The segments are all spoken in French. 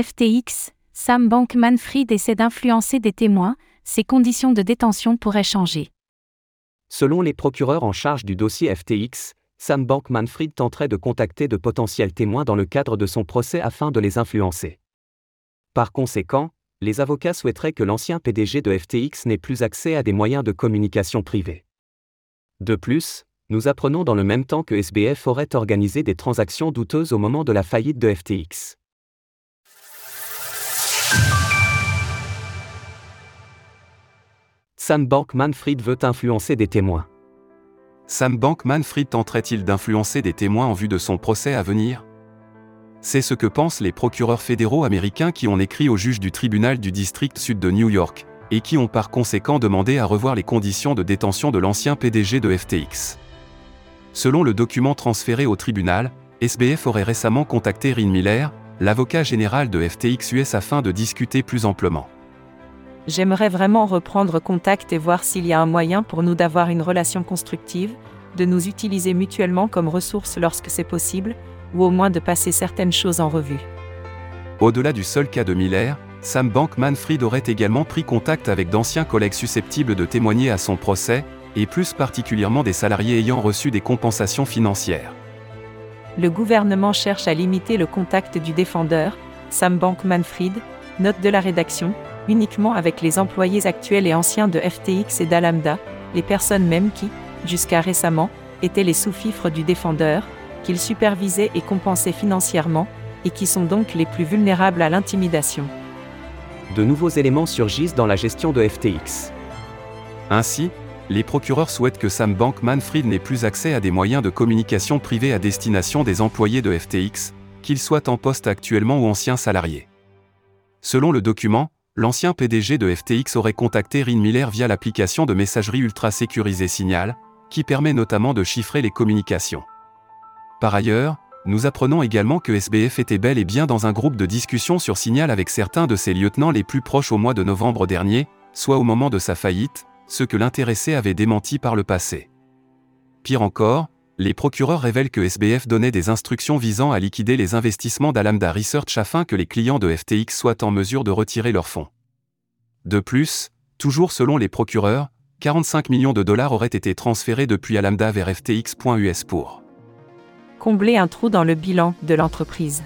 FTX, Sam Bankman-Fried essaie d'influencer des témoins, ses conditions de détention pourraient changer. Selon les procureurs en charge du dossier FTX, Sam Bankman-Fried tenterait de contacter de potentiels témoins dans le cadre de son procès afin de les influencer. Par conséquent, les avocats souhaiteraient que l'ancien PDG de FTX n'ait plus accès à des moyens de communication privés. De plus, nous apprenons dans le même temps que SBF aurait organisé des transactions douteuses au moment de la faillite de FTX. Sam Bankman-Fried veut influencer des témoins. Sam Bankman-Fried tenterait-il d'influencer des témoins en vue de son procès à venir? C'est ce que pensent les procureurs fédéraux américains qui ont écrit au juge du tribunal du district sud de New York, et qui ont par conséquent demandé à revoir les conditions de détention de l'ancien PDG de FTX. Selon le document transféré au tribunal, SBF aurait récemment contacté Rin Miller, l'avocat général de FTX US afin de discuter plus amplement. J'aimerais vraiment reprendre contact et voir s'il y a un moyen pour nous d'avoir une relation constructive, de nous utiliser mutuellement comme ressources lorsque c'est possible, ou au moins de passer certaines choses en revue. Au-delà du seul cas de Miller, Sam Bankman-Fried aurait également pris contact avec d'anciens collègues susceptibles de témoigner à son procès, et plus particulièrement des salariés ayant reçu des compensations financières. Le gouvernement cherche à limiter le contact du défendeur, Sam Bankman-Fried, note de la rédaction, uniquement avec les employés actuels et anciens de FTX et d'Alamda, les personnes mêmes qui, jusqu'à récemment, étaient les sous-fifres du défendeur, qu'il supervisait et compensait financièrement, et qui sont donc les plus vulnérables à l'intimidation. De nouveaux éléments surgissent dans la gestion de FTX. Ainsi, les procureurs souhaitent que Sam Bankman-Fried n'ait plus accès à des moyens de communication privés à destination des employés de FTX, qu'ils soient en poste actuellement ou anciens salariés. Selon le document, l'ancien PDG de FTX aurait contacté Rin Miller via l'application de messagerie ultra sécurisée Signal, qui permet notamment de chiffrer les communications. Par ailleurs, nous apprenons également que SBF était bel et bien dans un groupe de discussion sur Signal avec certains de ses lieutenants les plus proches au mois de novembre dernier, soit au moment de sa faillite, ce que l'intéressé avait démenti par le passé. Pire encore, les procureurs révèlent que SBF donnait des instructions visant à liquider les investissements d'Alamda Research afin que les clients de FTX soient en mesure de retirer leurs fonds. De plus, toujours selon les procureurs, 45 millions de dollars auraient été transférés depuis Alamda vers FTX.us pour combler un trou dans le bilan de l'entreprise.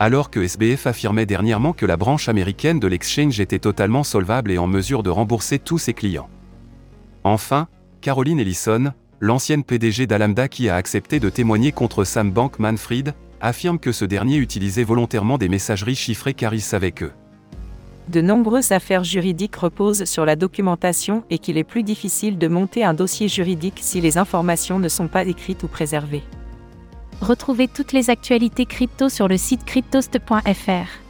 Alors que SBF affirmait dernièrement que la branche américaine de l'exchange était totalement solvable et en mesure de rembourser tous ses clients. Enfin, Caroline Ellison, l'ancienne PDG d'Alamda qui a accepté de témoigner contre Sam Bankman-Fried, affirme que ce dernier utilisait volontairement des messageries chiffrées car il savait que de nombreuses affaires juridiques reposent sur la documentation et qu'il est plus difficile de monter un dossier juridique si les informations ne sont pas écrites ou préservées. Retrouvez toutes les actualités crypto sur le site cryptost.fr.